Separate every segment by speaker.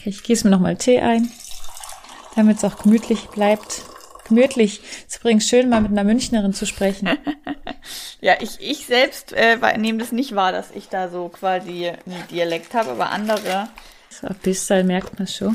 Speaker 1: Okay, ich gieße mir nochmal Tee ein, damit es auch gemütlich bleibt. Gemütlich. Es ist übrigens schön, mal mit einer Münchnerin zu sprechen.
Speaker 2: ja, ich, ich selbst äh, nehme das nicht wahr, dass ich da so quasi einen Dialekt habe, aber andere.
Speaker 1: So ein bisschen merkt man schon.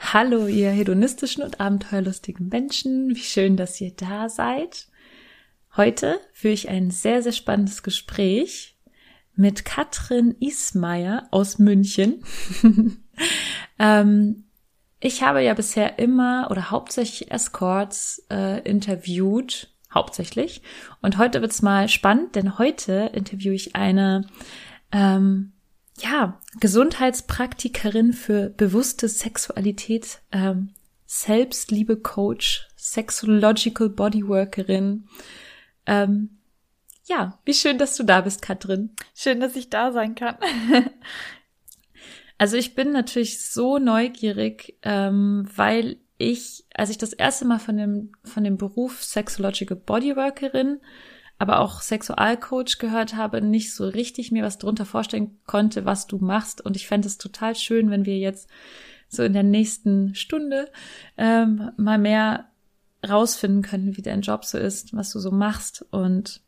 Speaker 1: Hallo, ihr hedonistischen und abenteuerlustigen Menschen. Wie schön, dass ihr da seid. Heute führe ich ein sehr, sehr spannendes Gespräch mit Katrin Ismaier aus München. ähm, ich habe ja bisher immer oder hauptsächlich Escorts äh, interviewt, hauptsächlich. Und heute wird's mal spannend, denn heute interviewe ich eine ähm, ja, Gesundheitspraktikerin für bewusste Sexualität, ähm, Selbstliebe-Coach, Sexological Bodyworkerin. Ähm, ja, wie schön, dass du da bist, Katrin.
Speaker 2: Schön, dass ich da sein kann.
Speaker 1: also ich bin natürlich so neugierig, ähm, weil ich, als ich das erste Mal von dem, von dem Beruf Sexological Bodyworkerin aber auch Sexualcoach gehört habe, nicht so richtig mir was drunter vorstellen konnte, was du machst. Und ich fände es total schön, wenn wir jetzt so in der nächsten Stunde ähm, mal mehr rausfinden können, wie dein Job so ist, was du so machst. Und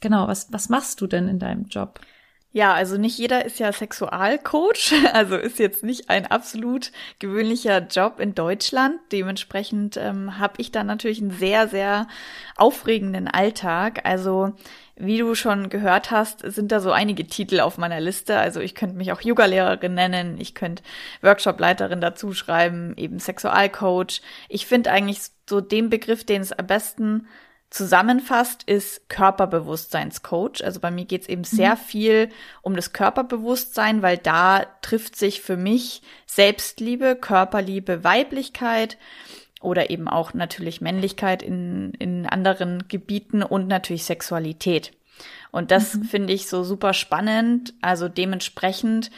Speaker 1: genau, was, was machst du denn in deinem Job?
Speaker 2: Ja, also nicht jeder ist ja Sexualcoach, also ist jetzt nicht ein absolut gewöhnlicher Job in Deutschland. Dementsprechend ähm, habe ich da natürlich einen sehr, sehr aufregenden Alltag. Also wie du schon gehört hast, sind da so einige Titel auf meiner Liste. Also ich könnte mich auch Yoga-Lehrerin nennen, ich könnte Workshop-Leiterin dazu schreiben, eben Sexualcoach. Ich finde eigentlich so den Begriff, den es am besten zusammenfasst, ist Körperbewusstseinscoach. Also bei mir geht es eben mhm. sehr viel um das Körperbewusstsein, weil da trifft sich für mich Selbstliebe, Körperliebe, Weiblichkeit oder eben auch natürlich Männlichkeit in, in anderen Gebieten und natürlich Sexualität. Und das mhm. finde ich so super spannend. Also dementsprechend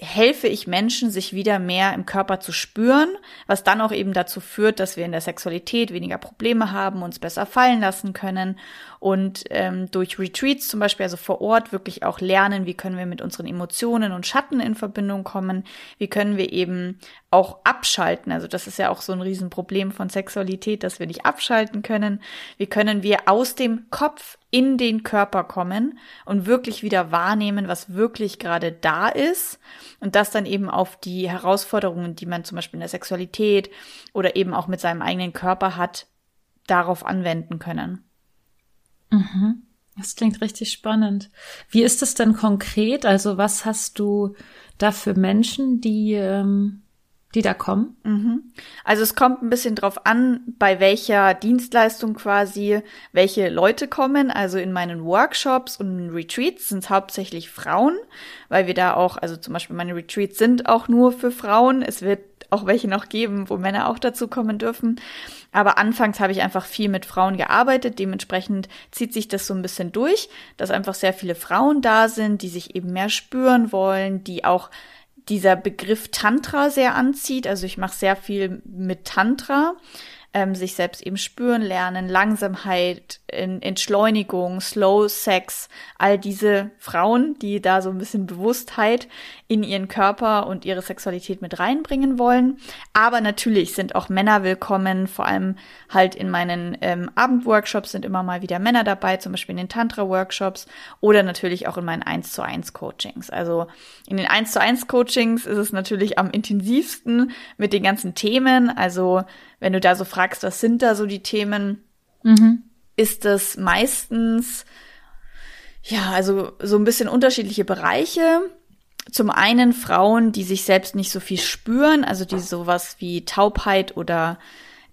Speaker 2: helfe ich Menschen, sich wieder mehr im Körper zu spüren, was dann auch eben dazu führt, dass wir in der Sexualität weniger Probleme haben, uns besser fallen lassen können und ähm, durch Retreats zum Beispiel, also vor Ort, wirklich auch lernen, wie können wir mit unseren Emotionen und Schatten in Verbindung kommen, wie können wir eben auch abschalten. Also das ist ja auch so ein Riesenproblem von Sexualität, dass wir nicht abschalten können. Wie können wir aus dem Kopf in den Körper kommen und wirklich wieder wahrnehmen, was wirklich gerade da ist und das dann eben auf die Herausforderungen, die man zum Beispiel in der Sexualität oder eben auch mit seinem eigenen Körper hat, darauf anwenden können.
Speaker 1: Mhm. Das klingt richtig spannend. Wie ist es denn konkret? Also was hast du da für Menschen, die ähm, die da kommen?
Speaker 2: Mhm. Also es kommt ein bisschen drauf an, bei welcher Dienstleistung quasi welche Leute kommen. Also in meinen Workshops und Retreats sind es hauptsächlich Frauen, weil wir da auch, also zum Beispiel meine Retreats sind auch nur für Frauen. Es wird auch welche noch geben, wo Männer auch dazu kommen dürfen. Aber anfangs habe ich einfach viel mit Frauen gearbeitet. Dementsprechend zieht sich das so ein bisschen durch, dass einfach sehr viele Frauen da sind, die sich eben mehr spüren wollen, die auch dieser Begriff Tantra sehr anzieht. Also ich mache sehr viel mit Tantra ähm, sich selbst eben spüren lernen, Langsamkeit, Entschleunigung, Slow Sex, all diese Frauen, die da so ein bisschen Bewusstheit in ihren Körper und ihre Sexualität mit reinbringen wollen. Aber natürlich sind auch Männer willkommen, vor allem halt in meinen ähm, Abendworkshops sind immer mal wieder Männer dabei, zum Beispiel in den Tantra-Workshops oder natürlich auch in meinen 1 zu 1 Coachings. Also in den 1 zu 1 Coachings ist es natürlich am intensivsten mit den ganzen Themen. Also wenn du da so fragst, was sind da so die Themen, mhm. ist das meistens, ja, also so ein bisschen unterschiedliche Bereiche. Zum einen Frauen, die sich selbst nicht so viel spüren, also die sowas wie Taubheit oder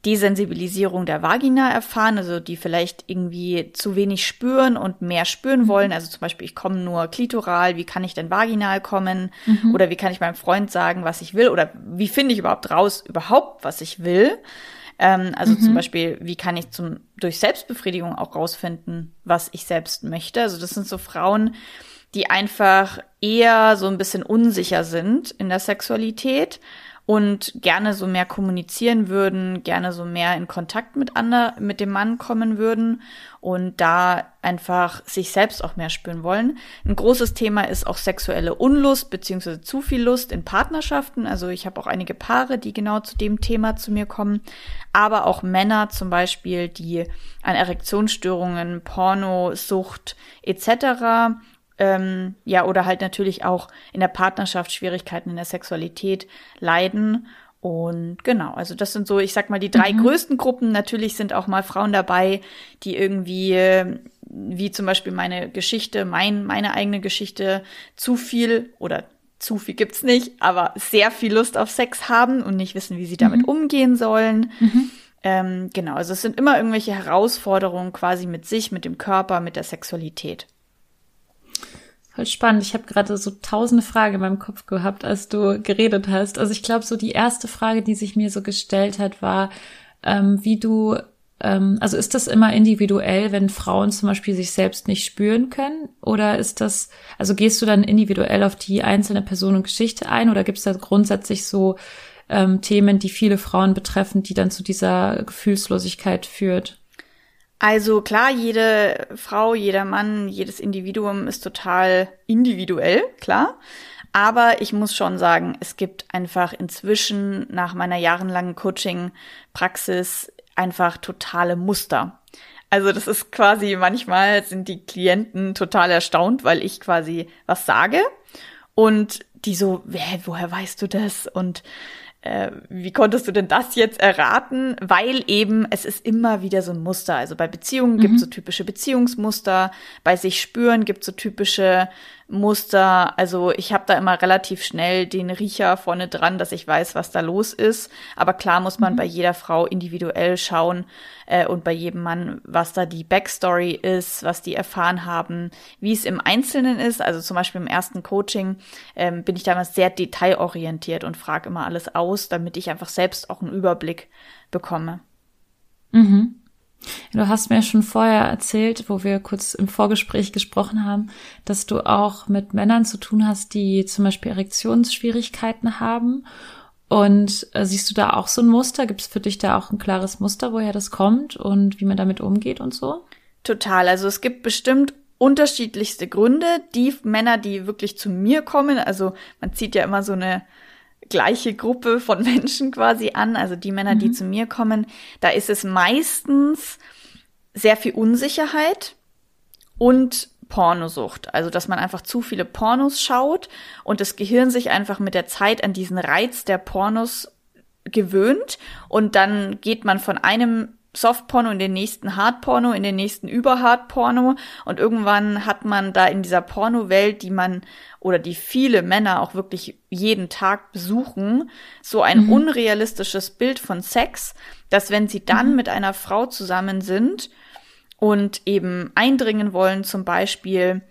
Speaker 2: Desensibilisierung der Vagina erfahren, also die vielleicht irgendwie zu wenig spüren und mehr spüren
Speaker 1: Mhm.
Speaker 2: wollen. Also zum Beispiel, ich komme nur klitoral, wie kann ich denn vaginal kommen?
Speaker 1: Mhm.
Speaker 2: Oder wie kann ich meinem Freund sagen, was ich will? Oder wie finde ich überhaupt raus, überhaupt, was ich will? Ähm, also
Speaker 1: Mhm.
Speaker 2: zum Beispiel, wie kann ich zum, durch Selbstbefriedigung auch rausfinden, was ich selbst möchte? Also das sind so Frauen, die einfach eher so ein bisschen unsicher sind in der Sexualität und gerne so mehr kommunizieren würden, gerne so mehr in Kontakt mit ander, mit dem Mann kommen würden und da einfach sich selbst auch mehr spüren wollen. Ein großes Thema ist auch sexuelle Unlust beziehungsweise zu viel Lust in Partnerschaften. Also ich habe auch einige Paare, die genau zu dem Thema zu mir kommen, aber auch Männer zum Beispiel, die an Erektionsstörungen, Pornosucht etc ähm, ja, oder halt natürlich auch in der Partnerschaft Schwierigkeiten in der Sexualität leiden. Und genau, also das sind so, ich sag mal, die drei größten Gruppen. Natürlich sind auch mal Frauen dabei, die irgendwie, äh, wie zum Beispiel meine Geschichte, mein, meine eigene Geschichte, zu viel oder zu viel gibt's nicht, aber sehr viel Lust auf Sex haben und nicht wissen, wie sie damit umgehen sollen. Ähm, genau, also es sind immer irgendwelche Herausforderungen quasi mit sich, mit dem Körper, mit der Sexualität.
Speaker 1: Voll spannend. Ich habe gerade so tausende Fragen in meinem Kopf gehabt, als du geredet hast. Also ich glaube, so die erste Frage, die sich mir so gestellt hat, war, ähm, wie du, ähm, also ist das immer individuell, wenn Frauen zum Beispiel sich selbst nicht spüren können? Oder ist das, also gehst du dann individuell auf die einzelne Person und Geschichte ein? Oder gibt es da grundsätzlich so ähm, Themen, die viele Frauen betreffen, die dann zu dieser Gefühlslosigkeit führt?
Speaker 2: Also klar, jede Frau, jeder Mann, jedes Individuum ist total individuell, klar. Aber ich muss schon sagen, es gibt einfach inzwischen nach meiner jahrelangen Coaching-Praxis einfach totale Muster. Also das ist quasi, manchmal sind die Klienten total erstaunt, weil ich quasi was sage und die so, woher weißt du das? Und äh, wie konntest du denn das jetzt erraten? Weil eben es ist immer wieder so ein Muster. Also bei Beziehungen gibt es so typische Beziehungsmuster, bei sich spüren gibt es so typische Muster. Also ich habe da immer relativ schnell den Riecher vorne dran, dass ich weiß, was da los ist. Aber klar muss man bei jeder Frau individuell schauen äh, und bei jedem Mann, was da die Backstory ist, was die erfahren haben, wie es im Einzelnen ist. Also zum Beispiel im ersten Coaching ähm, bin ich damals sehr detailorientiert und frage immer alles aus, damit ich einfach selbst auch einen Überblick bekomme.
Speaker 1: Mhm. Du hast mir schon vorher erzählt, wo wir kurz im Vorgespräch gesprochen haben, dass du auch mit Männern zu tun hast, die zum Beispiel Erektionsschwierigkeiten haben. Und äh, siehst du da auch so ein Muster? Gibt es für dich da auch ein klares Muster, woher das kommt und wie man damit umgeht und so?
Speaker 2: Total. Also es gibt bestimmt unterschiedlichste Gründe. Die Männer, die wirklich zu mir kommen, also man zieht ja immer so eine gleiche Gruppe von Menschen quasi an, also die Männer, die zu mir kommen, da ist es meistens sehr viel Unsicherheit und Pornosucht. Also, dass man einfach zu viele Pornos schaut und das Gehirn sich einfach mit der Zeit an diesen Reiz der Pornos gewöhnt und dann geht man von einem Softporno in den nächsten Hardporno, in den nächsten Überhardporno. Und irgendwann hat man da in dieser Pornowelt, die man oder die viele Männer auch wirklich jeden Tag besuchen, so ein unrealistisches Bild von Sex, dass wenn sie dann mit einer Frau zusammen sind und eben eindringen wollen, zum Beispiel,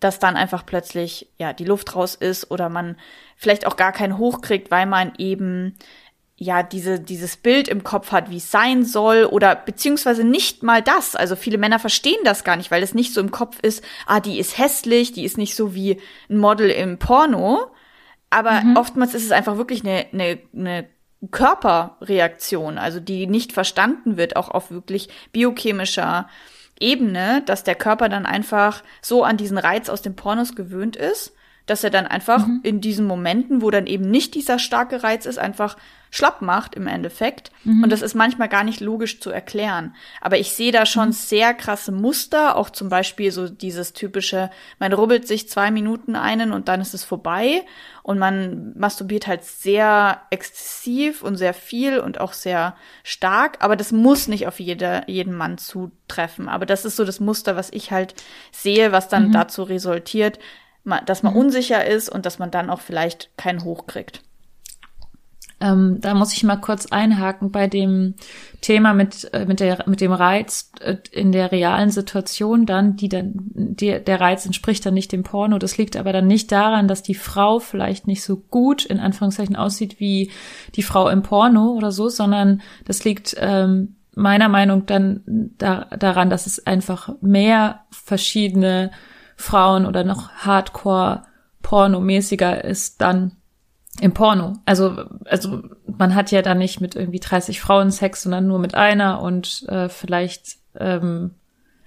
Speaker 2: dass dann einfach plötzlich ja die Luft raus ist oder man vielleicht auch gar keinen hochkriegt, weil man eben ja diese dieses Bild im Kopf hat, wie es sein soll oder beziehungsweise nicht mal das. Also viele Männer verstehen das gar nicht, weil es nicht so im Kopf ist. Ah, die ist hässlich, die ist nicht so wie ein Model im Porno. Aber oftmals ist es einfach wirklich eine, eine, eine Körperreaktion, also die nicht verstanden wird, auch auf wirklich biochemischer Ebene, dass der Körper dann einfach so an diesen Reiz aus den Pornos gewöhnt ist, dass er dann einfach in diesen Momenten, wo dann eben nicht dieser starke Reiz ist, einfach schlapp macht im Endeffekt. Und das ist manchmal gar nicht logisch zu erklären. Aber ich sehe da schon sehr krasse Muster, auch zum Beispiel so dieses typische, man rubbelt sich zwei Minuten einen und dann ist es vorbei. Und man masturbiert halt sehr exzessiv und sehr viel und auch sehr stark. Aber das muss nicht auf jeder, jeden Mann zutreffen. Aber das ist so das Muster, was ich halt sehe, was dann dazu resultiert, dass man unsicher ist und dass man dann auch vielleicht keinen Hoch kriegt.
Speaker 1: Ähm, da muss ich mal kurz einhaken bei dem Thema mit, äh, mit, der, mit dem Reiz äh, in der realen Situation dann, die dann, die, der Reiz entspricht dann nicht dem Porno. Das liegt aber dann nicht daran, dass die Frau vielleicht nicht so gut in Anführungszeichen aussieht wie die Frau im Porno oder so, sondern das liegt ähm, meiner Meinung dann da, daran, dass es einfach mehr verschiedene Frauen oder noch Hardcore pornomäßiger ist dann im Porno. Also, also man hat ja dann nicht mit irgendwie 30 Frauen Sex, sondern nur mit einer und äh, vielleicht, ähm,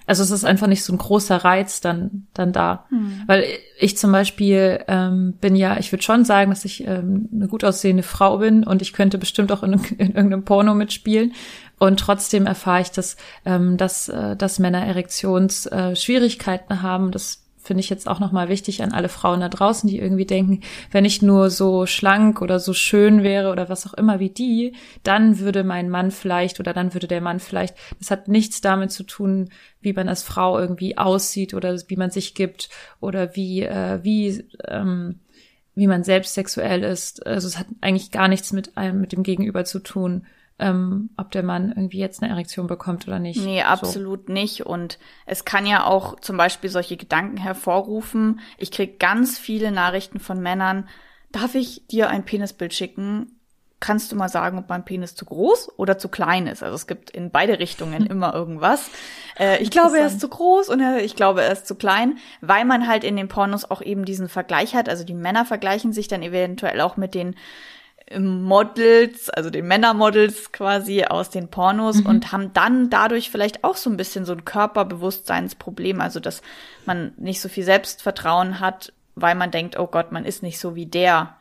Speaker 1: also es ist einfach nicht so ein großer Reiz dann, dann da. Weil ich zum Beispiel ähm, bin ja, ich würde schon sagen, dass ich ähm, eine gut aussehende Frau bin und ich könnte bestimmt auch in, in irgendeinem Porno mitspielen. Und trotzdem erfahre ich, dass, ähm, dass, äh, dass Männer Erektionsschwierigkeiten äh, haben. Das finde ich jetzt auch nochmal wichtig an alle Frauen da draußen, die irgendwie denken, wenn ich nur so schlank oder so schön wäre oder was auch immer wie die, dann würde mein Mann vielleicht oder dann würde der Mann vielleicht, das hat nichts damit zu tun, wie man als Frau irgendwie aussieht oder wie man sich gibt oder wie, äh, wie, ähm, wie man selbst sexuell ist. Also es hat eigentlich gar nichts mit einem, mit dem Gegenüber zu tun, ähm, ob der Mann irgendwie jetzt eine Erektion bekommt oder nicht.
Speaker 2: Nee,
Speaker 1: So.
Speaker 2: absolut nicht. Und es kann ja auch zum Beispiel solche Gedanken hervorrufen. Ich krieg ganz viele Nachrichten von Männern. Darf ich dir ein Penisbild schicken? Kannst du mal sagen, ob mein Penis zu groß oder zu klein ist? Also es gibt in beide Richtungen immer irgendwas. Äh, ich glaube, er ist zu groß und ich glaube, er ist zu klein, weil man halt in den Pornos auch eben diesen Vergleich hat. Also die Männer vergleichen sich dann eventuell auch mit den Models, also den Männermodels quasi aus den Pornos und haben dann dadurch vielleicht auch so ein bisschen so ein Körperbewusstseinsproblem, also dass man nicht so viel Selbstvertrauen hat, weil man denkt, oh Gott, man ist nicht so wie der.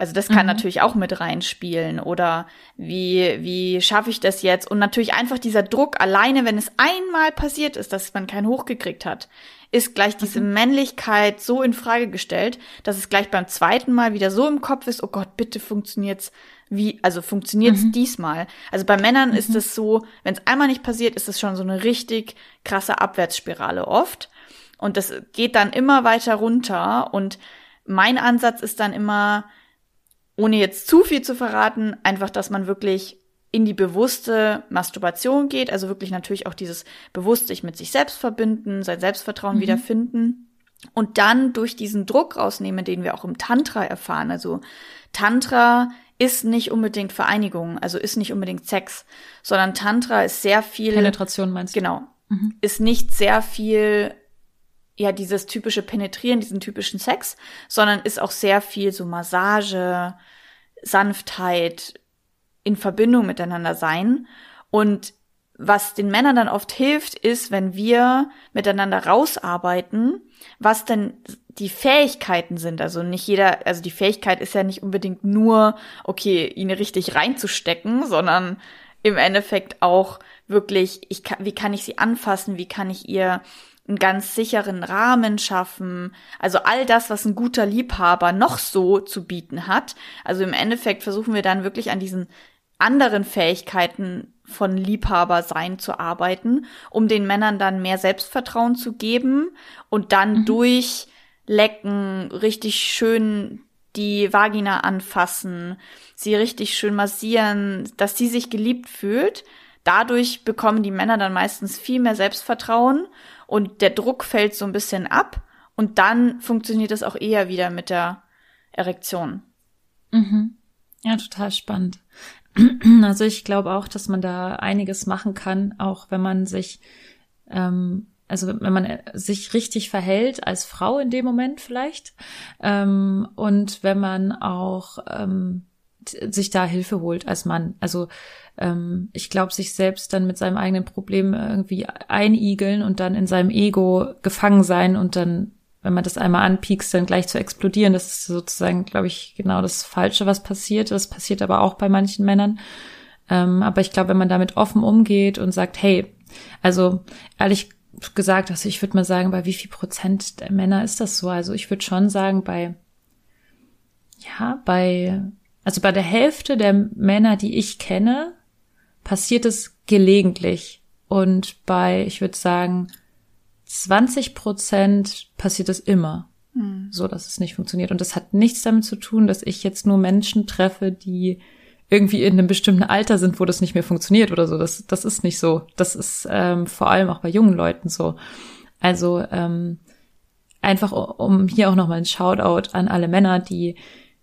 Speaker 2: Also das kann natürlich auch mit reinspielen oder wie wie schaffe ich das jetzt und natürlich einfach dieser Druck alleine, wenn es einmal passiert ist, dass man keinen hochgekriegt hat, ist gleich diese Männlichkeit so in Frage gestellt, dass es gleich beim zweiten Mal wieder so im Kopf ist, oh Gott, bitte funktioniert's wie, also funktioniert's diesmal. Also bei Männern ist es so, wenn es einmal nicht passiert, ist es schon so eine richtig krasse Abwärtsspirale oft. Und das geht dann immer weiter runter. Und mein Ansatz ist dann immer, ohne jetzt zu viel zu verraten, einfach, dass man wirklich in die bewusste Masturbation geht, also wirklich natürlich auch dieses bewusst sich mit sich selbst verbinden, sein Selbstvertrauen wiederfinden und dann durch diesen Druck rausnehmen, den wir auch im Tantra erfahren. Also Tantra ist nicht unbedingt Vereinigung, also ist nicht unbedingt Sex, sondern Tantra ist sehr viel
Speaker 1: Penetration meinst du?
Speaker 2: Genau. Ist nicht sehr viel, ja, dieses typische Penetrieren, diesen typischen Sex, sondern ist auch sehr viel so Massage, Sanftheit, in Verbindung miteinander sein. Und was den Männern dann oft hilft, ist, wenn wir miteinander rausarbeiten, was denn die Fähigkeiten sind. Also nicht jeder, also die Fähigkeit ist ja nicht unbedingt nur, okay, ihn richtig reinzustecken, sondern im Endeffekt auch wirklich, ich kann, wie kann ich sie anfassen, wie kann ich ihr einen ganz sicheren Rahmen schaffen. Also all das, was ein guter Liebhaber noch so zu bieten hat. Also im Endeffekt versuchen wir dann wirklich an diesen anderen Fähigkeiten von Liebhaber sein zu arbeiten, um den Männern dann mehr Selbstvertrauen zu geben und dann durch Lecken richtig schön die Vagina anfassen, sie richtig schön massieren, dass sie sich geliebt fühlt. Dadurch bekommen die Männer dann meistens viel mehr Selbstvertrauen und der Druck fällt so ein bisschen ab und dann funktioniert es auch eher wieder mit der Erektion.
Speaker 1: Ja, total spannend. Also ich glaube auch, dass man da einiges machen kann, auch wenn man sich, ähm, also wenn man äh, sich richtig verhält als Frau in dem Moment vielleicht ähm, und wenn man auch ähm, sich da Hilfe holt als Mann. Also ähm, ich glaube, sich selbst dann mit seinem eigenen Problem irgendwie einigeln und dann in seinem Ego gefangen sein und dann wenn man das einmal anpiekst, dann gleich zu explodieren. Das ist sozusagen, glaube ich, genau das Falsche, was passiert. Das passiert aber auch bei manchen Männern. Ähm, aber ich glaube, wenn man damit offen umgeht und sagt, hey, also ehrlich gesagt, also ich würde mal sagen, bei wie viel Prozent der Männer ist das so? Also ich würde schon sagen, bei, ja, bei, also bei der Hälfte der Männer, die ich kenne, passiert es gelegentlich. Und bei, ich würde sagen, 20 Prozent passiert es immer. mhm. so, dass es nicht funktioniert. Und das hat nichts damit zu tun, dass ich jetzt nur Menschen treffe, die irgendwie in einem bestimmten Alter sind, wo das nicht mehr funktioniert oder so. Das, das ist nicht so. Das ist ähm, vor allem auch bei jungen Leuten so. Also ähm, einfach um hier auch nochmal ein Shoutout an alle Männer, die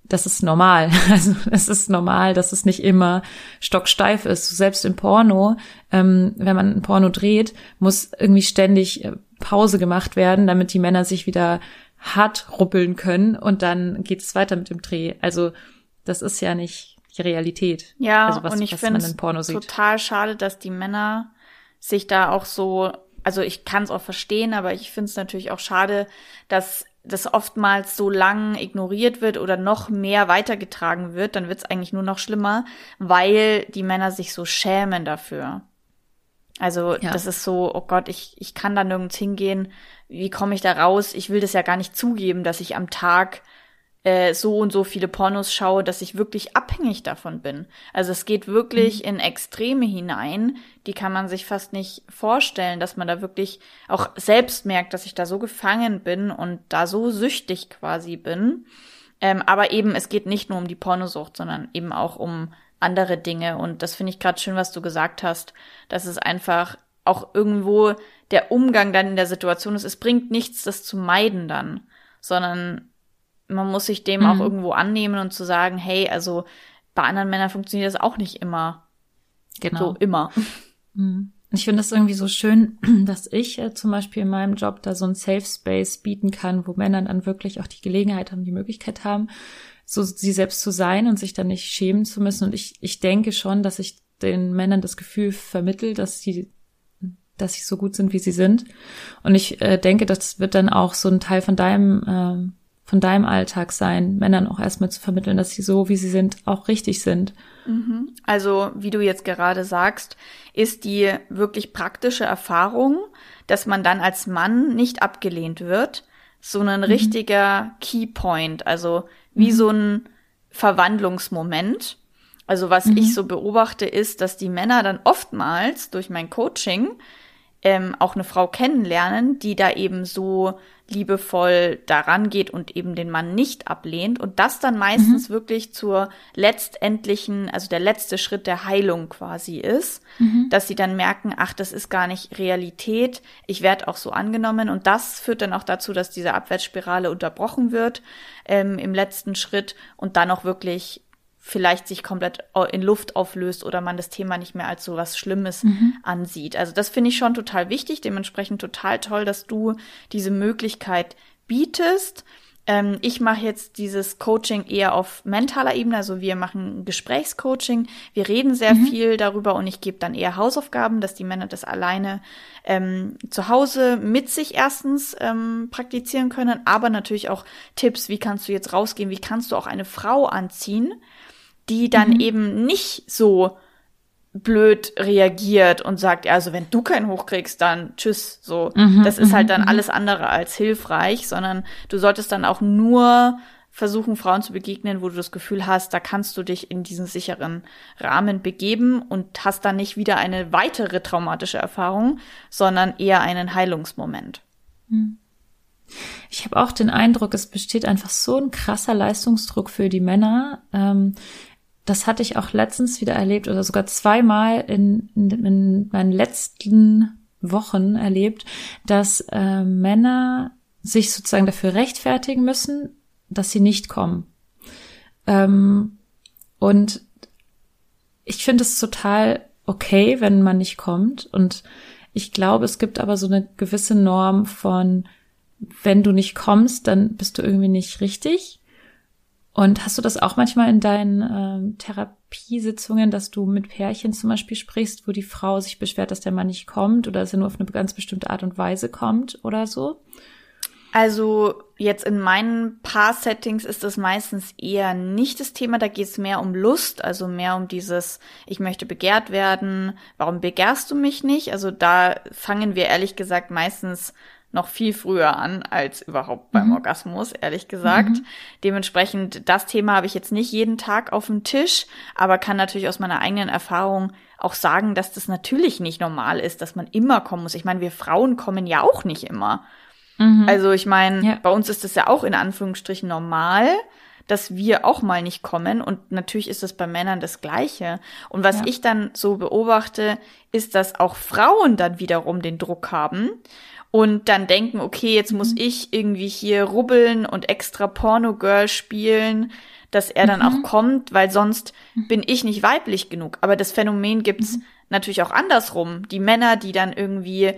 Speaker 1: das ist normal. Also es ist normal, dass es nicht immer stocksteif ist. Selbst im Porno, ähm, wenn man ein Porno dreht, muss irgendwie ständig äh, Pause gemacht werden, damit die Männer sich wieder hart ruppeln können und dann geht es weiter mit dem Dreh. Also das ist ja nicht die Realität.
Speaker 2: Ja,
Speaker 1: also was,
Speaker 2: und ich finde es total schade, dass die Männer sich da auch so, also ich kann es auch verstehen, aber ich finde es natürlich auch schade, dass das oftmals so lang ignoriert wird oder noch mehr weitergetragen wird, dann wird es eigentlich nur noch schlimmer, weil die Männer sich so schämen dafür. Also ja. das ist so, oh Gott, ich, ich kann da nirgends hingehen, wie komme ich da raus? Ich will das ja gar nicht zugeben, dass ich am Tag äh, so und so viele Pornos schaue, dass ich wirklich abhängig davon bin. Also es geht wirklich mhm. in Extreme hinein, die kann man sich fast nicht vorstellen, dass man da wirklich auch selbst merkt, dass ich da so gefangen bin und da so süchtig quasi bin. Ähm, aber eben, es geht nicht nur um die Pornosucht, sondern eben auch um andere Dinge. Und das finde ich gerade schön, was du gesagt hast, dass es einfach auch irgendwo der Umgang dann in der Situation ist. Es bringt nichts, das zu meiden dann, sondern man muss sich dem mhm. auch irgendwo annehmen und zu sagen, hey, also bei anderen Männern funktioniert das auch nicht immer.
Speaker 1: Genau.
Speaker 2: So immer.
Speaker 1: Mhm. Ich finde es irgendwie so schön, dass ich äh, zum Beispiel in meinem Job da so ein Safe Space bieten kann, wo Männer dann wirklich auch die Gelegenheit haben, die Möglichkeit haben, so sie selbst zu sein und sich dann nicht schämen zu müssen. Und ich, ich denke schon, dass ich den Männern das Gefühl vermittel, dass sie dass sie so gut sind, wie sie sind. Und ich äh, denke, das wird dann auch so ein Teil von deinem ähm, von deinem Alltag sein, Männern auch erstmal zu vermitteln, dass sie so, wie sie sind, auch richtig sind.
Speaker 2: Mhm. Also, wie du jetzt gerade sagst, ist die wirklich praktische Erfahrung, dass man dann als Mann nicht abgelehnt wird, so ein mhm. richtiger Keypoint, also wie mhm. so ein Verwandlungsmoment. Also was ich mhm. so beobachte, ist, dass die Männer dann oftmals durch mein Coaching ähm, auch eine Frau kennenlernen, die da eben so liebevoll daran geht und eben den Mann nicht ablehnt und das dann meistens mhm. wirklich zur letztendlichen, also der letzte Schritt der Heilung quasi ist, mhm. dass sie dann merken, ach, das ist gar nicht Realität, ich werde auch so angenommen und das führt dann auch dazu, dass diese Abwärtsspirale unterbrochen wird ähm, im letzten Schritt und dann auch wirklich vielleicht sich komplett in Luft auflöst oder man das Thema nicht mehr als so was Schlimmes mhm. ansieht. Also das finde ich schon total wichtig, dementsprechend total toll, dass du diese Möglichkeit bietest. Ähm, ich mache jetzt dieses Coaching eher auf mentaler Ebene, also wir machen Gesprächscoaching, wir reden sehr mhm. viel darüber und ich gebe dann eher Hausaufgaben, dass die Männer das alleine ähm, zu Hause mit sich erstens ähm, praktizieren können, aber natürlich auch Tipps, wie kannst du jetzt rausgehen, wie kannst du auch eine Frau anziehen, die dann mhm. eben nicht so blöd reagiert und sagt, also wenn du keinen hochkriegst, dann tschüss, so. Mhm, das ist halt dann mhm. alles andere als hilfreich, sondern du solltest dann auch nur versuchen, Frauen zu begegnen, wo du das Gefühl hast, da kannst du dich in diesen sicheren Rahmen begeben und hast dann nicht wieder eine weitere traumatische Erfahrung, sondern eher einen Heilungsmoment. Mhm.
Speaker 1: Ich habe auch den Eindruck, es besteht einfach so ein krasser Leistungsdruck für die Männer. Ähm, das hatte ich auch letztens wieder erlebt oder sogar zweimal in, in, in meinen letzten Wochen erlebt, dass äh, Männer sich sozusagen dafür rechtfertigen müssen, dass sie nicht kommen. Ähm, und ich finde es total okay, wenn man nicht kommt. Und ich glaube, es gibt aber so eine gewisse Norm von, wenn du nicht kommst, dann bist du irgendwie nicht richtig. Und hast du das auch manchmal in deinen ähm, Therapiesitzungen, dass du mit Pärchen zum Beispiel sprichst, wo die Frau sich beschwert, dass der Mann nicht kommt oder dass er nur auf eine ganz bestimmte Art und Weise kommt oder so?
Speaker 2: Also jetzt in meinen Paar-Settings ist das meistens eher nicht das Thema. Da geht es mehr um Lust, also mehr um dieses, ich möchte begehrt werden, warum begehrst du mich nicht? Also da fangen wir ehrlich gesagt meistens noch viel früher an als überhaupt beim mhm. Orgasmus, ehrlich gesagt. Mhm. Dementsprechend, das Thema habe ich jetzt nicht jeden Tag auf dem Tisch, aber kann natürlich aus meiner eigenen Erfahrung auch sagen, dass das natürlich nicht normal ist, dass man immer kommen muss. Ich meine, wir Frauen kommen ja auch nicht immer. Mhm. Also ich meine,
Speaker 1: Ja.
Speaker 2: bei uns ist das ja auch in Anführungsstrichen normal, dass wir auch mal nicht kommen und natürlich ist das bei Männern das Gleiche. Und was
Speaker 1: Ja.
Speaker 2: ich dann so beobachte, ist, dass auch Frauen dann wiederum den Druck haben und dann denken, okay, jetzt muss ich irgendwie hier rubbeln und extra Porno-Girl spielen, dass er dann auch kommt, weil sonst bin ich nicht weiblich genug. Aber das Phänomen gibt's natürlich auch andersrum. Die Männer, die dann irgendwie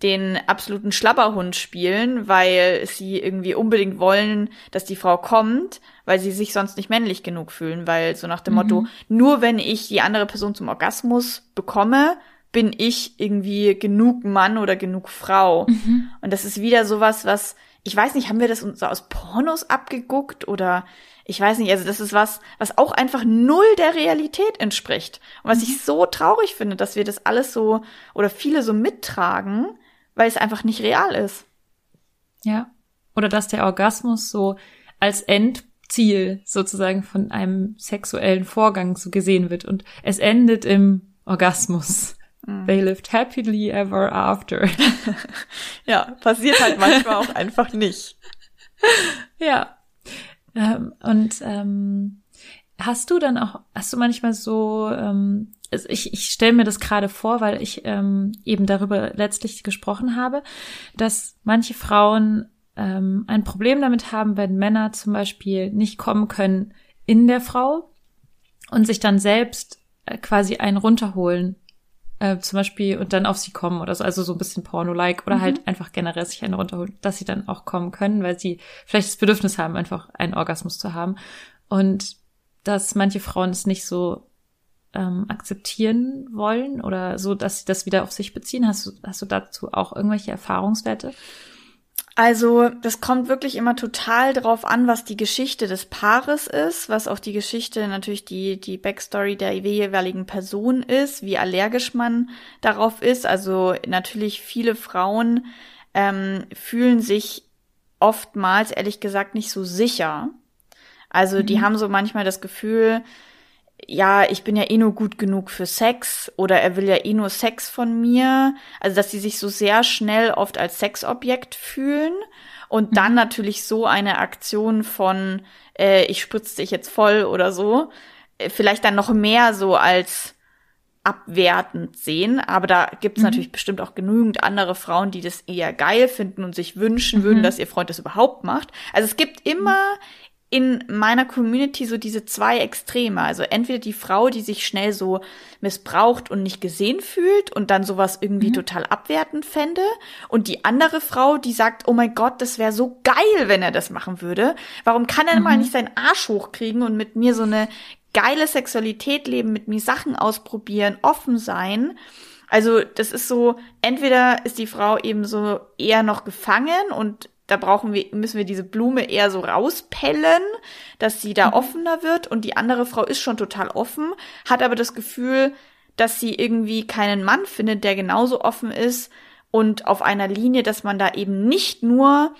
Speaker 2: den absoluten Schlabberhund spielen, weil sie irgendwie unbedingt wollen, dass die Frau kommt, weil sie sich sonst nicht männlich genug fühlen, weil so nach dem Motto, nur wenn ich die andere Person zum Orgasmus bekomme, bin ich irgendwie genug Mann oder genug Frau. Und das ist wieder sowas, was, ich weiß nicht, haben wir das uns so aus Pornos abgeguckt oder ich weiß nicht, also das ist was, was auch einfach null der Realität entspricht. Und was ich so traurig finde, dass wir das alles so oder viele so mittragen, weil es einfach nicht real ist.
Speaker 1: Ja. Oder dass der Orgasmus so als Endziel sozusagen von einem sexuellen Vorgang so gesehen wird und es endet im Orgasmus. They lived happily ever after.
Speaker 2: Ja, passiert halt manchmal auch einfach nicht.
Speaker 1: ja. Ähm, und ähm, hast du dann auch, hast du manchmal so, ähm, also ich, ich stelle mir das gerade vor, weil ich ähm, eben darüber letztlich gesprochen habe, dass manche Frauen ähm, ein Problem damit haben, wenn Männer zum Beispiel nicht kommen können in der Frau und sich dann selbst äh, quasi einen runterholen, äh, zum Beispiel und dann auf sie kommen oder so, also so ein bisschen Porno-like oder halt einfach generell sich einen runterholen, dass sie dann auch kommen können, weil sie vielleicht das Bedürfnis haben, einfach einen Orgasmus zu haben und dass manche Frauen es nicht so ähm, akzeptieren wollen oder so, dass sie das wieder auf sich beziehen. Hast du, hast du dazu auch irgendwelche Erfahrungswerte?
Speaker 2: Also, das kommt wirklich immer total drauf an, was die Geschichte des Paares ist, was auch die Geschichte, natürlich die, die Backstory der jeweiligen Person ist, wie allergisch man darauf ist. Also, natürlich viele Frauen ähm, fühlen sich oftmals, ehrlich gesagt, nicht so sicher. Also, die haben so manchmal das Gefühl, ja, ich bin ja eh nur gut genug für Sex oder er will ja eh nur Sex von mir. Also, dass sie sich so sehr schnell oft als Sexobjekt fühlen und dann natürlich so eine Aktion von, äh, ich spritze dich jetzt voll oder so, äh, vielleicht dann noch mehr so als abwertend sehen, aber da gibt's natürlich bestimmt auch genügend andere Frauen, die das eher geil finden und sich wünschen würden, dass ihr Freund das überhaupt macht. Also es gibt immer in meiner Community so diese zwei Extreme. Also entweder die Frau, die sich schnell so missbraucht und nicht gesehen fühlt und dann sowas irgendwie total abwertend fände. Und die andere Frau, die sagt, oh mein Gott, das wäre so geil, wenn er das machen würde. Warum kann er mal nicht seinen Arsch hochkriegen und mit mir so eine geile Sexualität leben, mit mir Sachen ausprobieren, offen sein? Also das ist so, entweder ist die Frau eben so eher noch gefangen und da brauchen wir, müssen wir diese Blume eher so rauspellen, dass sie da offener wird. Und die andere Frau ist schon total offen, hat aber das Gefühl, dass sie irgendwie keinen Mann findet, der genauso offen ist und auf einer Linie, dass man da eben nicht nur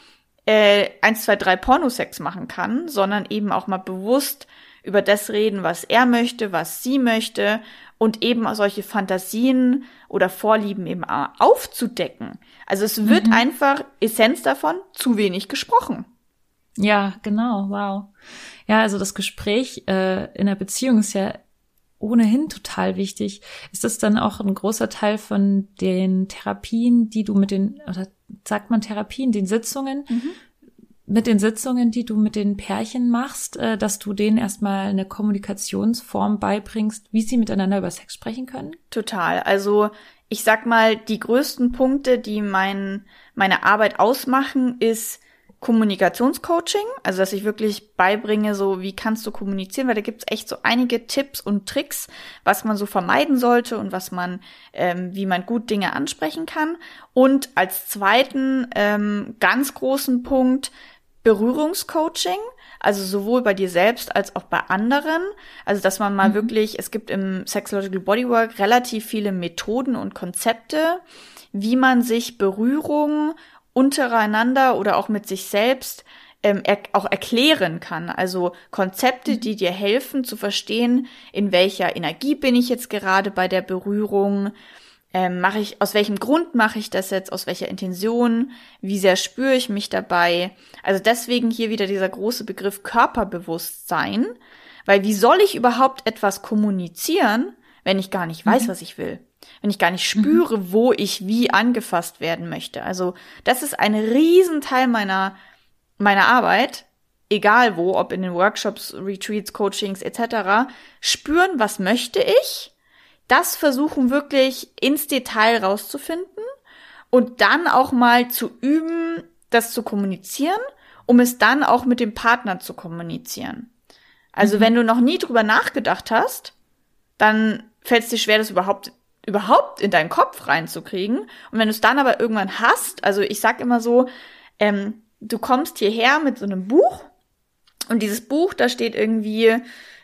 Speaker 2: äh, eins, zwei, drei Pornosex machen kann, sondern eben auch mal bewusst über das reden, was er möchte, was sie möchte und eben solche Fantasien oder Vorlieben eben auch aufzudecken. Also es wird einfach Essenz davon zu wenig gesprochen.
Speaker 1: Ja, genau, wow. Ja, also das Gespräch äh, in der Beziehung ist ja ohnehin total wichtig. Ist das dann auch ein großer Teil von den Therapien, die du mit den, oder sagt man Therapien, den Sitzungen, mit den Sitzungen, die du mit den Pärchen machst, äh, dass du denen erstmal eine Kommunikationsform beibringst, wie sie miteinander über Sex sprechen können?
Speaker 2: Total. Also ich sag mal, die größten Punkte, die mein, meine Arbeit ausmachen, ist Kommunikationscoaching, also dass ich wirklich beibringe, so wie kannst du kommunizieren, weil da gibt's echt so einige Tipps und Tricks, was man so vermeiden sollte und was man, ähm, wie man gut Dinge ansprechen kann. Und als zweiten ähm, ganz großen Punkt Berührungscoaching, also sowohl bei dir selbst als auch bei anderen. Also dass man mal wirklich, es gibt im Sexological Bodywork relativ viele Methoden und Konzepte, wie man sich Berührung untereinander oder auch mit sich selbst ähm, er auch erklären kann. Also Konzepte, die dir helfen zu verstehen, in welcher Energie bin ich jetzt gerade bei der Berührung, Ähm, mache ich, aus welchem Grund mache ich das jetzt? Aus welcher Intention? Wie sehr spüre ich mich dabei? Also deswegen hier wieder dieser große Begriff Körperbewusstsein. Weil wie soll ich überhaupt etwas kommunizieren, wenn ich gar nicht weiß, mhm. was ich will? Wenn ich gar nicht spüre, mhm. wo ich wie angefasst werden möchte. Also das ist ein Riesenteil meiner, meiner Arbeit, egal wo, ob in den Workshops, Retreats, Coachings etc., spüren, was möchte ich, das versuchen wirklich ins Detail rauszufinden und dann auch mal zu üben, das zu kommunizieren, um es dann auch mit dem Partner zu kommunizieren. Also mhm. wenn du noch nie drüber nachgedacht hast, dann fällt es dir schwer, das überhaupt überhaupt in deinen Kopf reinzukriegen. Und wenn du es dann aber irgendwann hast, also ich sag immer so, ähm, du kommst hierher mit so einem Buch und dieses Buch, da steht irgendwie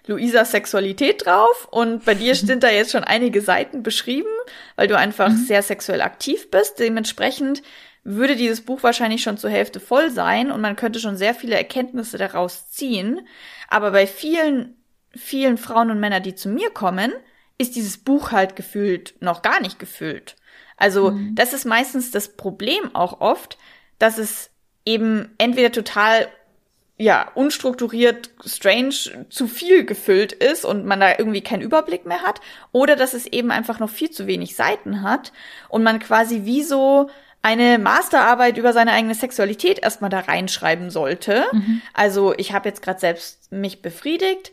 Speaker 2: Luisas Sexualität drauf und bei dir sind da jetzt schon einige Seiten beschrieben, weil du einfach mhm. sehr sexuell aktiv bist. Dementsprechend würde dieses Buch wahrscheinlich schon zur Hälfte voll sein und man könnte schon sehr viele Erkenntnisse daraus ziehen. Aber bei vielen, vielen Frauen und Männern, die zu mir kommen, ist dieses Buch halt gefühlt noch gar nicht gefüllt. Also mhm. das ist meistens das Problem auch oft, dass es eben entweder total ja, unstrukturiert, strange, zu viel gefüllt ist und man da irgendwie keinen Überblick mehr hat, oder dass es eben einfach noch viel zu wenig Seiten hat und man quasi wie so eine Masterarbeit über seine eigene Sexualität erstmal da reinschreiben sollte. Mhm. Also ich habe jetzt gerade selbst mich befriedigt.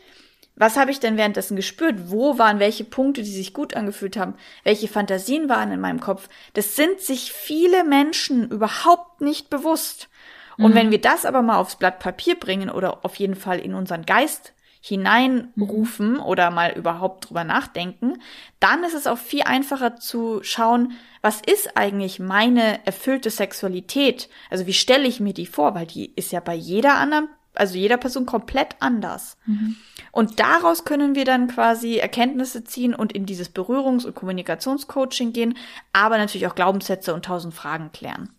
Speaker 2: Was habe ich denn währenddessen gespürt? Wo waren welche Punkte, die sich gut angefühlt haben? Welche Fantasien waren in meinem Kopf? Das sind sich viele Menschen überhaupt nicht bewusst. Und mhm. wenn wir das aber mal aufs Blatt Papier bringen oder auf jeden Fall in unseren Geist hineinrufen mhm. oder mal überhaupt drüber nachdenken, dann ist es auch viel einfacher zu schauen, was ist eigentlich meine erfüllte Sexualität? Also wie stelle ich mir die vor? Weil die ist ja bei jeder anderen, also jeder Person komplett anders. Mhm. Und daraus können wir dann quasi Erkenntnisse ziehen und in dieses Berührungs- und Kommunikationscoaching gehen, aber natürlich auch Glaubenssätze und tausend Fragen klären.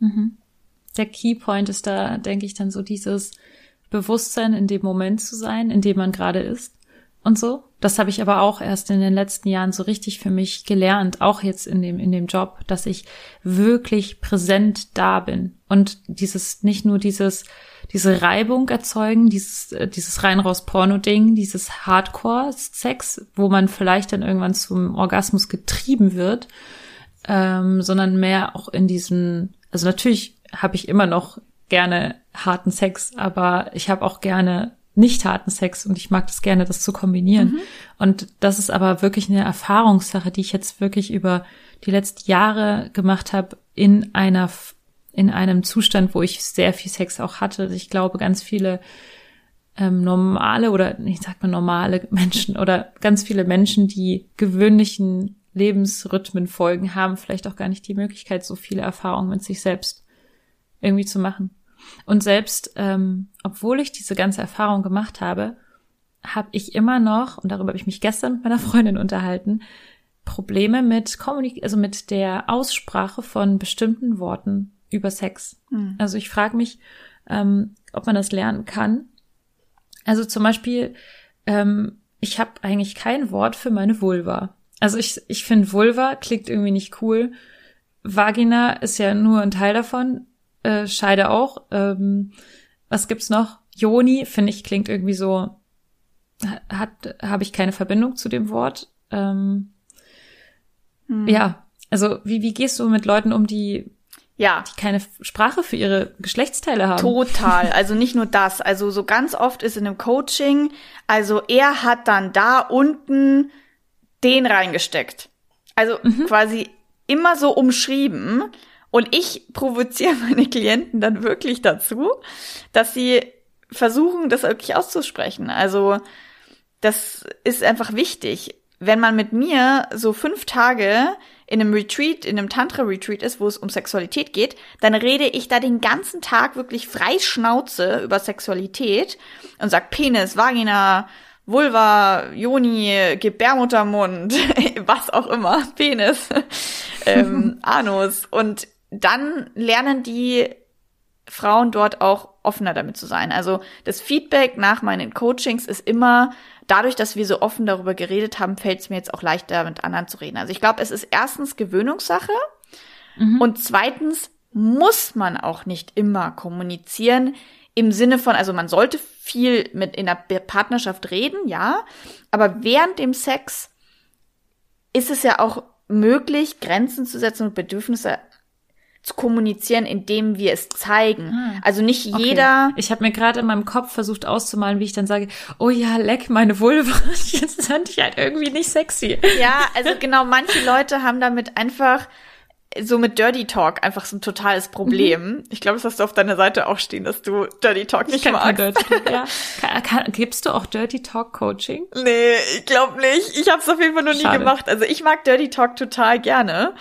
Speaker 1: Mhm der Keypoint ist da, denke ich, dann so dieses Bewusstsein in dem Moment zu sein, in dem man gerade ist und so. Das habe ich aber auch erst in den letzten Jahren so richtig für mich gelernt, auch jetzt in dem, in dem Job, dass ich wirklich präsent da bin und dieses, nicht nur dieses, diese Reibung erzeugen, dieses, äh, dieses rein raus Porno-Ding, dieses Hardcore-Sex, wo man vielleicht dann irgendwann zum Orgasmus getrieben wird, ähm, sondern mehr auch in diesen, also natürlich habe ich immer noch gerne harten Sex, aber ich habe auch gerne nicht harten Sex und ich mag das gerne, das zu kombinieren. Mhm. Und das ist aber wirklich eine Erfahrungssache, die ich jetzt wirklich über die letzten Jahre gemacht habe in einer in einem Zustand, wo ich sehr viel Sex auch hatte. Ich glaube, ganz viele ähm, normale oder ich sag mal normale Menschen oder ganz viele Menschen, die gewöhnlichen Lebensrhythmen folgen, haben vielleicht auch gar nicht die Möglichkeit, so viele Erfahrungen mit sich selbst irgendwie zu machen. Und selbst, ähm, obwohl ich diese ganze Erfahrung gemacht habe, habe ich immer noch, und darüber habe ich mich gestern mit meiner Freundin unterhalten, Probleme mit Kommunik also mit der Aussprache von bestimmten Worten über Sex. Mhm. Also ich frage mich, ähm, ob man das lernen kann. Also zum Beispiel, ähm, ich habe eigentlich kein Wort für meine Vulva. Also ich, ich finde Vulva klingt irgendwie nicht cool. Vagina ist ja nur ein Teil davon äh, Scheide auch. Ähm, was gibt's noch? Joni, finde ich, klingt irgendwie so, hat, habe ich keine Verbindung zu dem Wort. Ähm, hm. Ja, also wie, wie gehst du mit Leuten um, die ja. die keine Sprache für ihre Geschlechtsteile haben.
Speaker 2: Total. Also nicht nur das. Also so ganz oft ist in einem Coaching, also er hat dann da unten den reingesteckt. Also mhm. quasi immer so umschrieben. Und ich provoziere meine Klienten dann wirklich dazu, dass sie versuchen, das wirklich auszusprechen. Also das ist einfach wichtig. Wenn man mit mir so fünf Tage in einem Retreat, in einem Tantra-Retreat ist, wo es um Sexualität geht, dann rede ich da den ganzen Tag wirklich frei Schnauze über Sexualität und sag Penis, Vagina, Vulva, Joni, Gebärmuttermund, was auch immer, Penis, ähm, Anus. Und dann lernen die Frauen dort auch offener damit zu sein. Also das Feedback nach meinen Coachings ist immer, dadurch, dass wir so offen darüber geredet haben, fällt es mir jetzt auch leichter, mit anderen zu reden. Also ich glaube, es ist erstens Gewöhnungssache mhm. und zweitens muss man auch nicht immer kommunizieren im Sinne von, also man sollte viel mit in der Partnerschaft reden, ja, aber während dem Sex ist es ja auch möglich, Grenzen zu setzen und Bedürfnisse zu kommunizieren, indem wir es zeigen. Hm. Also nicht okay. jeder.
Speaker 1: Ich habe mir gerade in meinem Kopf versucht auszumalen, wie ich dann sage, oh ja, leck meine Vulva. Jetzt fand ich halt irgendwie nicht sexy.
Speaker 2: Ja, also genau, manche Leute haben damit einfach so mit Dirty Talk einfach so ein totales Problem. Mhm. Ich glaube, das hast du auf deiner Seite auch stehen, dass du Dirty Talk nicht magst. Dirty Talk,
Speaker 1: ja. kann, kann, gibst du auch Dirty Talk Coaching?
Speaker 2: Nee, ich glaube nicht. Ich habe es auf jeden Fall noch Schade. nie gemacht. Also ich mag Dirty Talk total gerne.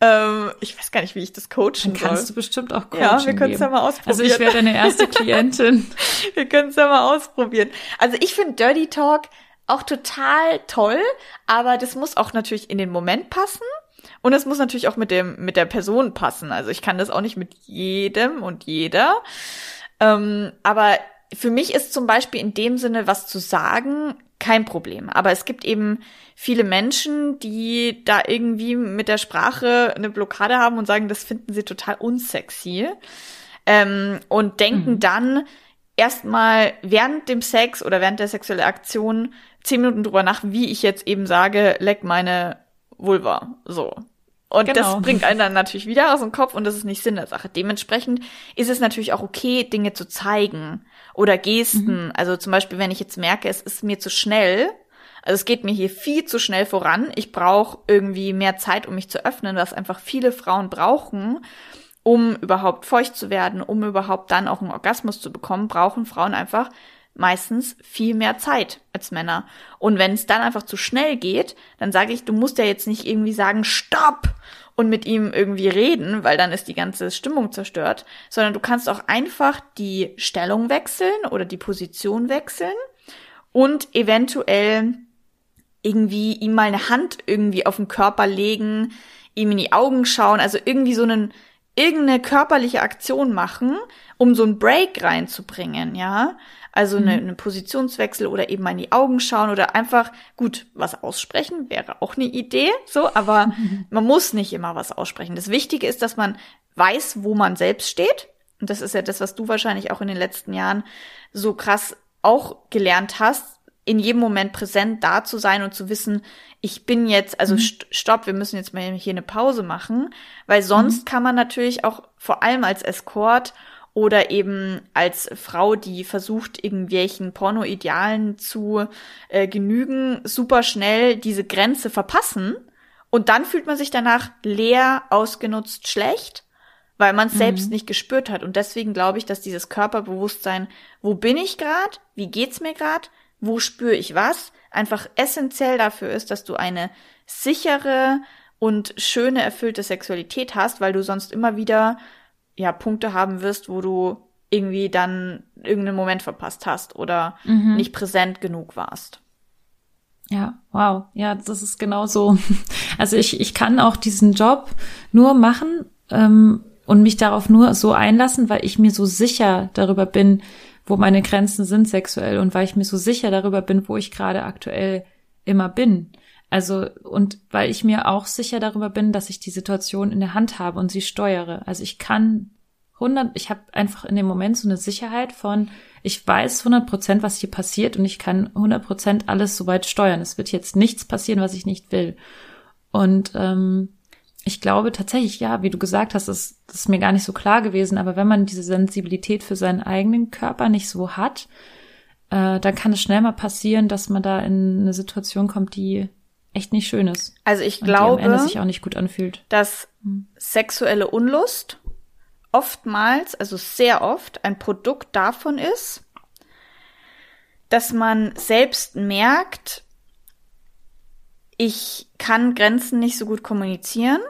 Speaker 2: Ähm, ich weiß gar nicht, wie ich das coachen
Speaker 1: Dann kannst soll. du bestimmt auch coachen.
Speaker 2: Ja, wir können es ja mal ausprobieren.
Speaker 1: Also ich wäre deine erste Klientin.
Speaker 2: wir können es ja mal ausprobieren. Also ich finde Dirty Talk auch total toll, aber das muss auch natürlich in den Moment passen. Und es muss natürlich auch mit dem, mit der Person passen. Also ich kann das auch nicht mit jedem und jeder. Ähm, aber für mich ist zum Beispiel in dem Sinne was zu sagen kein Problem. Aber es gibt eben viele Menschen, die da irgendwie mit der Sprache eine Blockade haben und sagen, das finden sie total unsexy. Ähm, und denken mhm. dann erstmal während dem Sex oder während der sexuellen Aktion zehn Minuten drüber nach, wie ich jetzt eben sage, leck meine Vulva. So. Und genau. das bringt einen dann natürlich wieder aus dem Kopf und das ist nicht Sinn der Sache. Dementsprechend ist es natürlich auch okay, Dinge zu zeigen oder Gesten. Mhm. Also zum Beispiel, wenn ich jetzt merke, es ist mir zu schnell, also es geht mir hier viel zu schnell voran. Ich brauche irgendwie mehr Zeit, um mich zu öffnen, was einfach viele Frauen brauchen, um überhaupt feucht zu werden, um überhaupt dann auch einen Orgasmus zu bekommen, brauchen Frauen einfach meistens viel mehr Zeit als Männer. Und wenn es dann einfach zu schnell geht, dann sage ich, du musst ja jetzt nicht irgendwie sagen, stopp und mit ihm irgendwie reden, weil dann ist die ganze Stimmung zerstört, sondern du kannst auch einfach die Stellung wechseln oder die Position wechseln und eventuell irgendwie ihm mal eine Hand irgendwie auf den Körper legen, ihm in die Augen schauen, also irgendwie so einen irgendeine körperliche Aktion machen, um so einen Break reinzubringen, ja. Also mhm. eine, eine Positionswechsel oder eben mal in die Augen schauen oder einfach gut was aussprechen wäre auch eine Idee, so, aber mhm. man muss nicht immer was aussprechen. Das Wichtige ist, dass man weiß, wo man selbst steht. Und das ist ja das, was du wahrscheinlich auch in den letzten Jahren so krass auch gelernt hast, in jedem Moment präsent da zu sein und zu wissen, ich bin jetzt, also mhm. stopp, wir müssen jetzt mal hier eine Pause machen, weil sonst mhm. kann man natürlich auch vor allem als Escort oder eben als Frau, die versucht, irgendwelchen Pornoidealen zu äh, genügen, super schnell diese Grenze verpassen. Und dann fühlt man sich danach leer, ausgenutzt, schlecht, weil man es mhm. selbst nicht gespürt hat. Und deswegen glaube ich, dass dieses Körperbewusstsein, wo bin ich gerade, wie geht's mir gerade, wo spüre ich was, einfach essentiell dafür ist, dass du eine sichere und schöne, erfüllte Sexualität hast, weil du sonst immer wieder ja, Punkte haben wirst, wo du irgendwie dann irgendeinen Moment verpasst hast oder mhm. nicht präsent genug warst.
Speaker 1: Ja, wow. Ja, das ist genau so. Also ich, ich kann auch diesen Job nur machen ähm, und mich darauf nur so einlassen, weil ich mir so sicher darüber bin, wo meine Grenzen sind sexuell und weil ich mir so sicher darüber bin, wo ich gerade aktuell immer bin. Also, und weil ich mir auch sicher darüber bin, dass ich die Situation in der Hand habe und sie steuere. Also ich kann 100, ich habe einfach in dem Moment so eine Sicherheit von, ich weiß 100 Prozent, was hier passiert und ich kann 100 Prozent alles soweit steuern. Es wird jetzt nichts passieren, was ich nicht will. Und ähm, ich glaube tatsächlich, ja, wie du gesagt hast, das, das ist mir gar nicht so klar gewesen, aber wenn man diese Sensibilität für seinen eigenen Körper nicht so hat, äh, dann kann es schnell mal passieren, dass man da in eine Situation kommt, die echt nicht schön ist.
Speaker 2: Also ich glaube,
Speaker 1: am Ende sich auch nicht gut anfühlt.
Speaker 2: Dass hm. sexuelle Unlust oftmals, also sehr oft, ein Produkt davon ist, dass man selbst merkt, ich kann Grenzen nicht so gut kommunizieren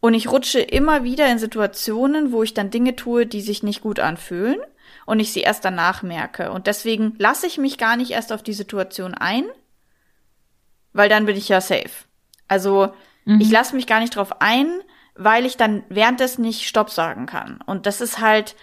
Speaker 2: und ich rutsche immer wieder in Situationen, wo ich dann Dinge tue, die sich nicht gut anfühlen und ich sie erst danach merke. Und deswegen lasse ich mich gar nicht erst auf die Situation ein, weil dann bin ich ja safe. Also mhm. ich lasse mich gar nicht drauf ein, weil ich dann währenddessen nicht Stopp sagen kann. Und das ist halt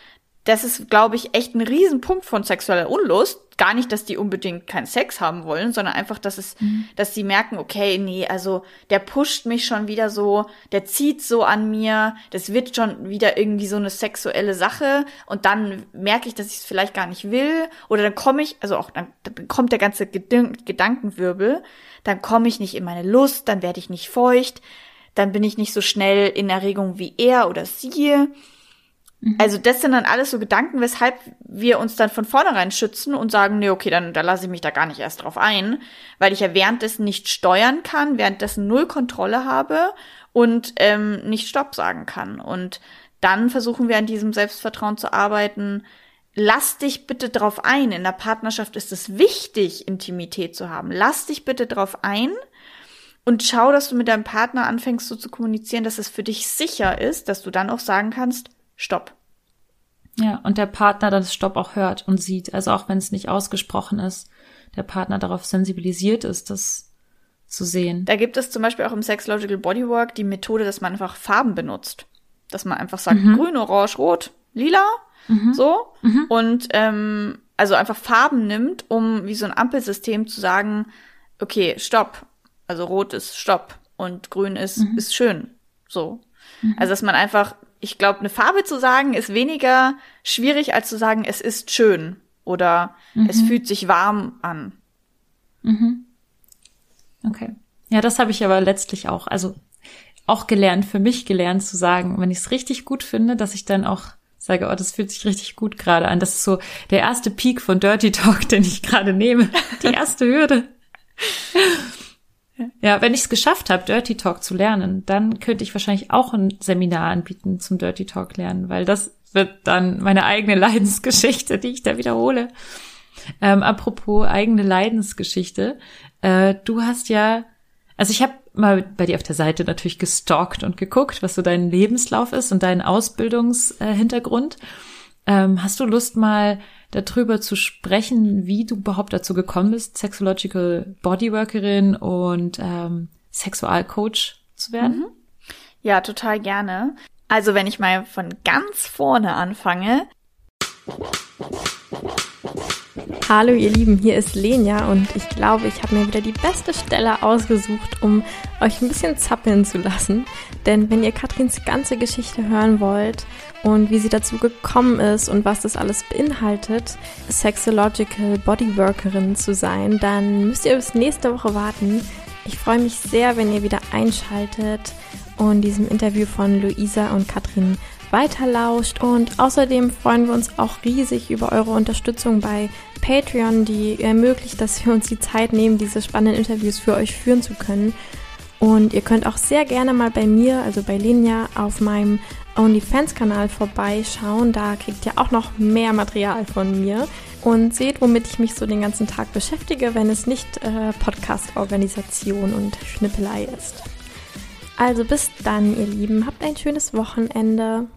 Speaker 2: das ist, glaube ich, echt ein Riesenpunkt von sexueller Unlust. Gar nicht, dass die unbedingt keinen Sex haben wollen, sondern einfach, dass es, mhm. dass sie merken, okay, nee, also der pusht mich schon wieder so, der zieht so an mir, das wird schon wieder irgendwie so eine sexuelle Sache. Und dann merke ich, dass ich es vielleicht gar nicht will. Oder dann komme ich, also auch dann, dann kommt der ganze Gedankenwirbel, dann komme ich nicht in meine Lust, dann werde ich nicht feucht, dann bin ich nicht so schnell in Erregung wie er oder sie Mhm. Also das sind dann alles so Gedanken, weshalb wir uns dann von vornherein schützen und sagen, nee, okay, dann da lasse ich mich da gar nicht erst drauf ein, weil ich ja währenddessen nicht steuern kann, währenddessen null Kontrolle habe und ähm, nicht Stopp sagen kann. Und dann versuchen wir an diesem Selbstvertrauen zu arbeiten. Lass dich bitte drauf ein. In der Partnerschaft ist es wichtig, Intimität zu haben. Lass dich bitte drauf ein und schau, dass du mit deinem Partner anfängst so zu kommunizieren, dass es für dich sicher ist, dass du dann auch sagen kannst, Stopp.
Speaker 1: Ja, und der Partner das Stopp auch hört und sieht, also auch wenn es nicht ausgesprochen ist, der Partner darauf sensibilisiert ist, das zu sehen.
Speaker 2: Da gibt es zum Beispiel auch im Sexological Bodywork die Methode, dass man einfach Farben benutzt. Dass man einfach sagt, mhm. grün, orange, rot, lila, mhm. so. Mhm. Und ähm, also einfach Farben nimmt, um wie so ein Ampelsystem zu sagen, okay, stopp. Also rot ist stopp und grün ist, mhm. ist schön. So. Mhm. Also dass man einfach ich glaube, eine Farbe zu sagen ist weniger schwierig, als zu sagen, es ist schön oder mhm. es fühlt sich warm an.
Speaker 1: Mhm. Okay. Ja, das habe ich aber letztlich auch, also auch gelernt, für mich gelernt zu sagen, wenn ich es richtig gut finde, dass ich dann auch sage, oh, das fühlt sich richtig gut gerade an. Das ist so der erste Peak von Dirty Talk, den ich gerade nehme. Die erste Hürde. Ja, wenn ich es geschafft habe, Dirty Talk zu lernen, dann könnte ich wahrscheinlich auch ein Seminar anbieten zum Dirty Talk lernen, weil das wird dann meine eigene Leidensgeschichte, die ich da wiederhole. Ähm, apropos eigene Leidensgeschichte, äh, du hast ja, also ich habe mal bei dir auf der Seite natürlich gestalkt und geguckt, was so dein Lebenslauf ist und dein Ausbildungshintergrund. Äh, ähm, hast du Lust mal darüber zu sprechen, wie du überhaupt dazu gekommen bist, Sexological Bodyworkerin und ähm, Sexualcoach zu werden? Mhm.
Speaker 2: Ja, total gerne. Also wenn ich mal von ganz vorne anfange.
Speaker 3: Hallo ihr Lieben, hier ist Lenja und ich glaube, ich habe mir wieder die beste Stelle ausgesucht, um euch ein bisschen zappeln zu lassen. Denn wenn ihr Katrins ganze Geschichte hören wollt und wie sie dazu gekommen ist und was das alles beinhaltet, Sexological Bodyworkerin zu sein, dann müsst ihr bis nächste Woche warten. Ich freue mich sehr, wenn ihr wieder einschaltet und diesem Interview von Luisa und Katrin weiterlauscht. Und außerdem freuen wir uns auch riesig über eure Unterstützung bei Patreon, die ermöglicht, dass wir uns die Zeit nehmen, diese spannenden Interviews für euch führen zu können. Und ihr könnt auch sehr gerne mal bei mir, also bei Linja, auf meinem OnlyFans-Kanal vorbeischauen. Da kriegt ihr auch noch mehr Material von mir und seht, womit ich mich so den ganzen Tag beschäftige, wenn es nicht äh, Podcast-Organisation und Schnippelei ist. Also bis dann, ihr Lieben. Habt ein schönes Wochenende.